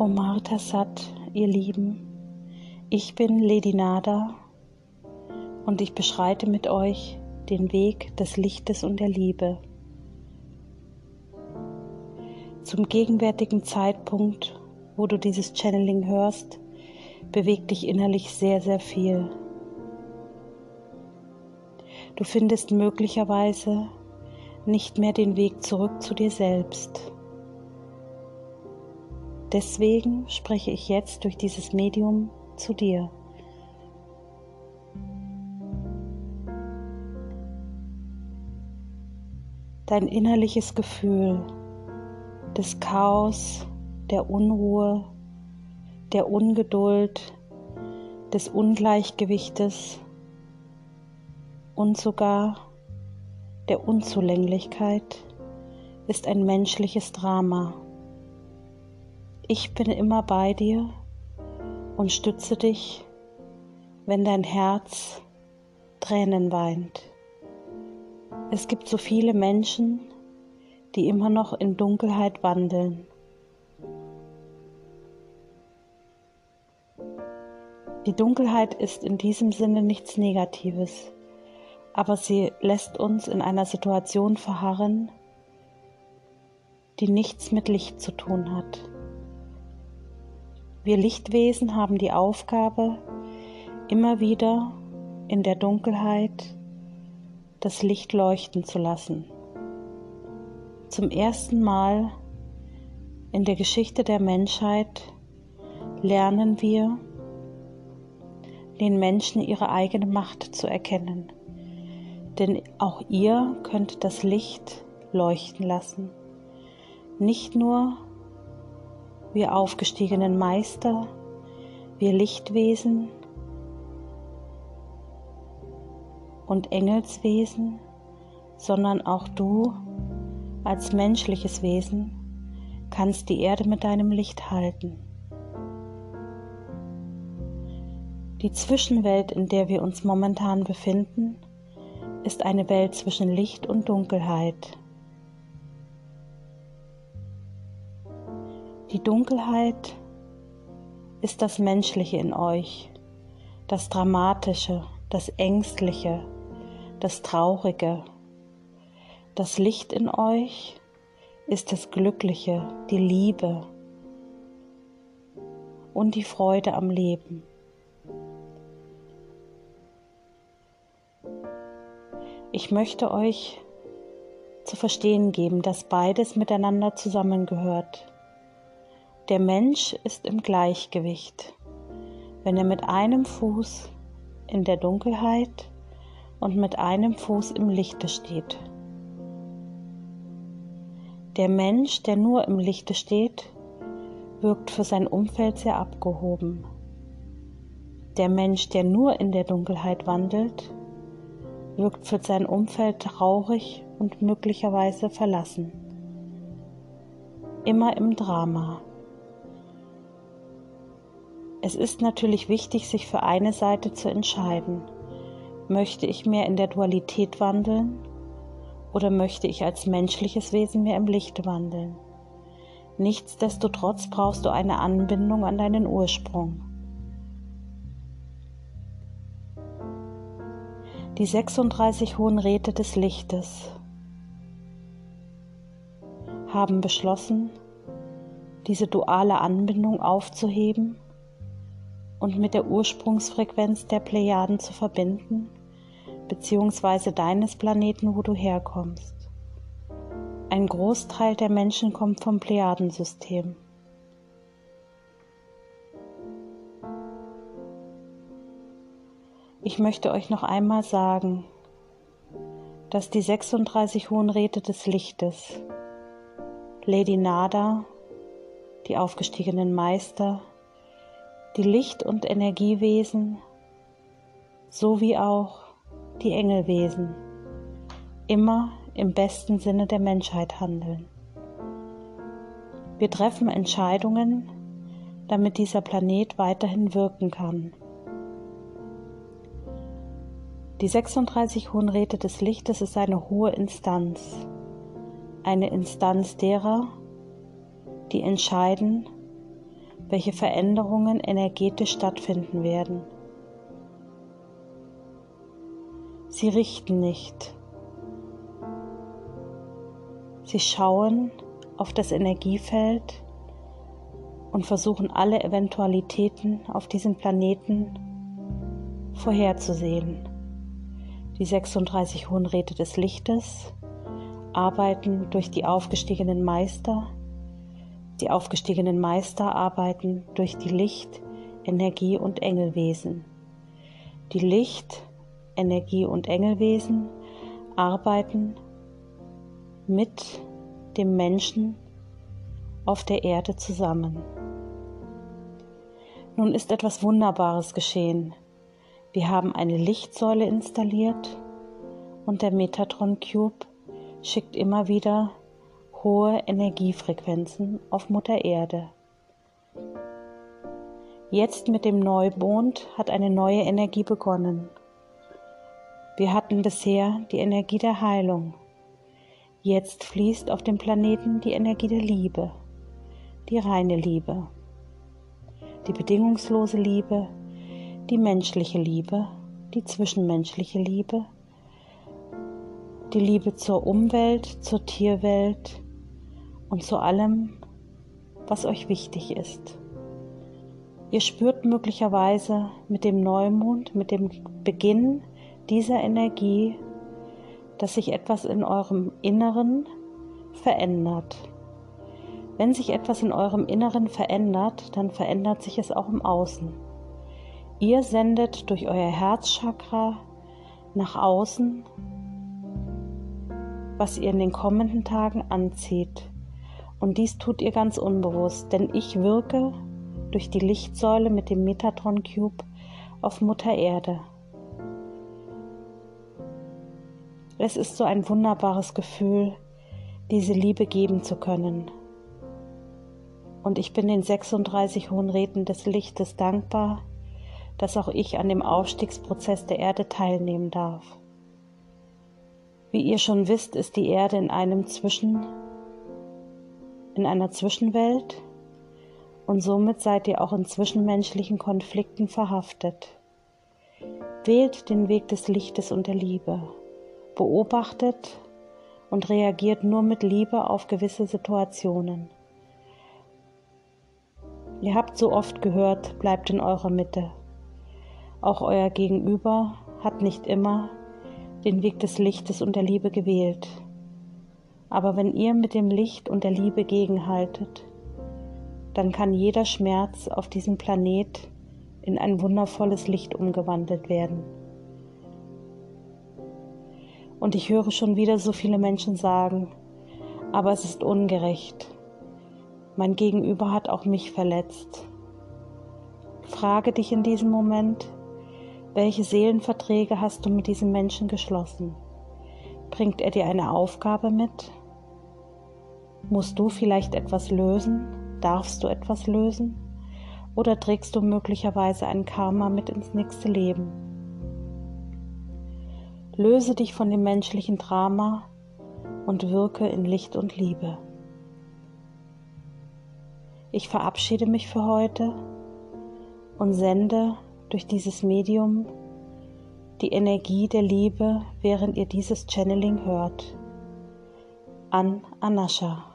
Omar Tassat, ihr Lieben, ich bin Lady Nada und ich beschreite mit euch den Weg des Lichtes und der Liebe. Zum gegenwärtigen Zeitpunkt, wo du dieses Channeling hörst, bewegt dich innerlich sehr, sehr viel. Du findest möglicherweise nicht mehr den Weg zurück zu dir selbst. Deswegen spreche ich jetzt durch dieses Medium zu dir. Dein innerliches Gefühl des Chaos, der Unruhe, der Ungeduld, des Ungleichgewichtes und sogar der Unzulänglichkeit ist ein menschliches Drama. Ich bin immer bei dir und stütze dich, wenn dein Herz Tränen weint. Es gibt so viele Menschen, die immer noch in Dunkelheit wandeln. Die Dunkelheit ist in diesem Sinne nichts Negatives, aber sie lässt uns in einer Situation verharren, die nichts mit Licht zu tun hat. Wir Lichtwesen haben die Aufgabe, immer wieder in der Dunkelheit das Licht leuchten zu lassen. Zum ersten Mal in der Geschichte der Menschheit lernen wir, den Menschen ihre eigene Macht zu erkennen. Denn auch ihr könnt das Licht leuchten lassen. Nicht nur wir aufgestiegenen Meister, wir Lichtwesen und Engelswesen, sondern auch du als menschliches Wesen kannst die Erde mit deinem Licht halten. Die Zwischenwelt, in der wir uns momentan befinden, ist eine Welt zwischen Licht und Dunkelheit. Die Dunkelheit ist das Menschliche in euch, das Dramatische, das Ängstliche, das Traurige. Das Licht in euch ist das Glückliche, die Liebe und die Freude am Leben. Ich möchte euch zu verstehen geben, dass beides miteinander zusammengehört. Der Mensch ist im Gleichgewicht, wenn er mit einem Fuß in der Dunkelheit und mit einem Fuß im Lichte steht. Der Mensch, der nur im Lichte steht, wirkt für sein Umfeld sehr abgehoben. Der Mensch, der nur in der Dunkelheit wandelt, wirkt für sein Umfeld traurig und möglicherweise verlassen. Immer im Drama. Es ist natürlich wichtig, sich für eine Seite zu entscheiden. Möchte ich mehr in der Dualität wandeln oder möchte ich als menschliches Wesen mehr im Licht wandeln? Nichtsdestotrotz brauchst du eine Anbindung an deinen Ursprung. Die 36 Hohen Räte des Lichtes haben beschlossen, diese duale Anbindung aufzuheben und mit der Ursprungsfrequenz der Plejaden zu verbinden, beziehungsweise deines Planeten, wo du herkommst. Ein Großteil der Menschen kommt vom Plejadensystem. Ich möchte euch noch einmal sagen, dass die 36 Hohen Räte des Lichtes, Lady Nada, die aufgestiegenen Meister, die Licht- und Energiewesen sowie auch die Engelwesen immer im besten Sinne der Menschheit handeln. Wir treffen Entscheidungen, damit dieser Planet weiterhin wirken kann. Die 36 Hohen Räte des Lichtes ist eine hohe Instanz, eine Instanz derer, die entscheiden, welche Veränderungen energetisch stattfinden werden. Sie richten nicht. Sie schauen auf das Energiefeld und versuchen alle Eventualitäten auf diesem Planeten vorherzusehen. Die 36 Hohen Räte des Lichtes arbeiten durch die aufgestiegenen Meister. Die aufgestiegenen Meister arbeiten durch die Licht, Energie und Engelwesen. Die Licht, Energie und Engelwesen arbeiten mit dem Menschen auf der Erde zusammen. Nun ist etwas Wunderbares geschehen. Wir haben eine Lichtsäule installiert und der Metatron Cube schickt immer wieder hohe Energiefrequenzen auf Mutter Erde. Jetzt mit dem Neumond hat eine neue Energie begonnen. Wir hatten bisher die Energie der Heilung. Jetzt fließt auf dem Planeten die Energie der Liebe, die reine Liebe, die bedingungslose Liebe, die menschliche Liebe, die zwischenmenschliche Liebe, die Liebe zur Umwelt, zur Tierwelt und zu allem, was euch wichtig ist. Ihr spürt möglicherweise mit dem Neumond, mit dem Beginn dieser Energie, dass sich etwas in eurem Inneren verändert. Wenn sich etwas in eurem Inneren verändert, dann verändert sich es auch im Außen. Ihr sendet durch euer Herzchakra nach außen, was ihr in den kommenden Tagen anzieht. Und dies tut ihr ganz unbewusst, denn ich wirke durch die Lichtsäule mit dem Metatron Cube auf Mutter Erde. Es ist so ein wunderbares Gefühl, diese Liebe geben zu können. Und ich bin den 36 hohen Räten des Lichtes dankbar, dass auch ich an dem Aufstiegsprozess der Erde teilnehmen darf. Wie ihr schon wisst, ist die Erde in einem Zwischen, in einer Zwischenwelt und somit seid ihr auch in zwischenmenschlichen Konflikten verhaftet. Wählt den Weg des Lichtes und der Liebe, beobachtet und reagiert nur mit Liebe auf gewisse Situationen. Ihr habt so oft gehört, bleibt in eurer Mitte. Auch euer Gegenüber hat nicht immer den Weg des Lichtes und der Liebe gewählt. Aber wenn ihr mit dem Licht und der Liebe gegenhaltet, dann kann jeder Schmerz auf diesem Planet in ein wundervolles Licht umgewandelt werden. Und ich höre schon wieder so viele Menschen sagen, aber es ist ungerecht. Mein Gegenüber hat auch mich verletzt. Frage dich in diesem Moment, welche Seelenverträge hast du mit diesem Menschen geschlossen? Bringt er dir eine Aufgabe mit? Musst du vielleicht etwas lösen? Darfst du etwas lösen? Oder trägst du möglicherweise ein Karma mit ins nächste Leben? Löse dich von dem menschlichen Drama und wirke in Licht und Liebe. Ich verabschiede mich für heute und sende durch dieses Medium die Energie der Liebe, während ihr dieses Channeling hört. An Anascha.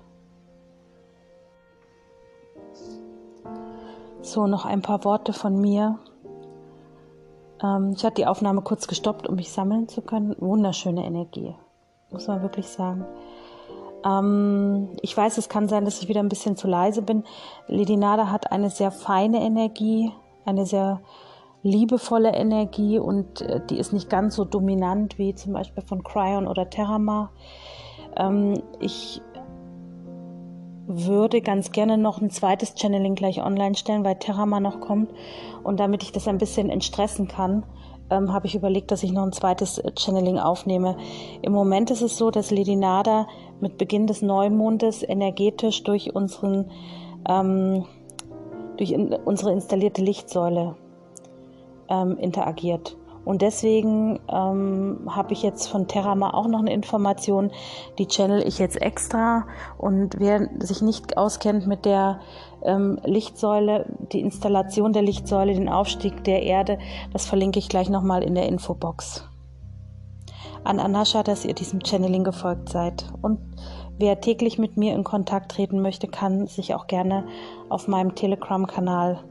So, noch ein paar Worte von mir. Ähm, ich hatte die Aufnahme kurz gestoppt, um mich sammeln zu können. Wunderschöne Energie, muss man wirklich sagen. Ähm, ich weiß, es kann sein, dass ich wieder ein bisschen zu leise bin. Lady Nada hat eine sehr feine Energie, eine sehr liebevolle Energie und äh, die ist nicht ganz so dominant wie zum Beispiel von Cryon oder Terramar. Ähm, ich würde ganz gerne noch ein zweites Channeling gleich online stellen, weil Terramar noch kommt. Und damit ich das ein bisschen entstressen kann, ähm, habe ich überlegt, dass ich noch ein zweites äh, Channeling aufnehme. Im Moment ist es so, dass Lady Nada mit Beginn des Neumondes energetisch durch unseren ähm, durch in, unsere installierte Lichtsäule ähm, interagiert. Und deswegen ähm, habe ich jetzt von Terrama auch noch eine Information, die channel ich jetzt extra. Und wer sich nicht auskennt mit der ähm, Lichtsäule, die Installation der Lichtsäule, den Aufstieg der Erde, das verlinke ich gleich nochmal in der Infobox. An Anascha, dass ihr diesem Channeling gefolgt seid. Und wer täglich mit mir in Kontakt treten möchte, kann sich auch gerne auf meinem Telegram-Kanal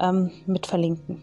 ähm, mit verlinken.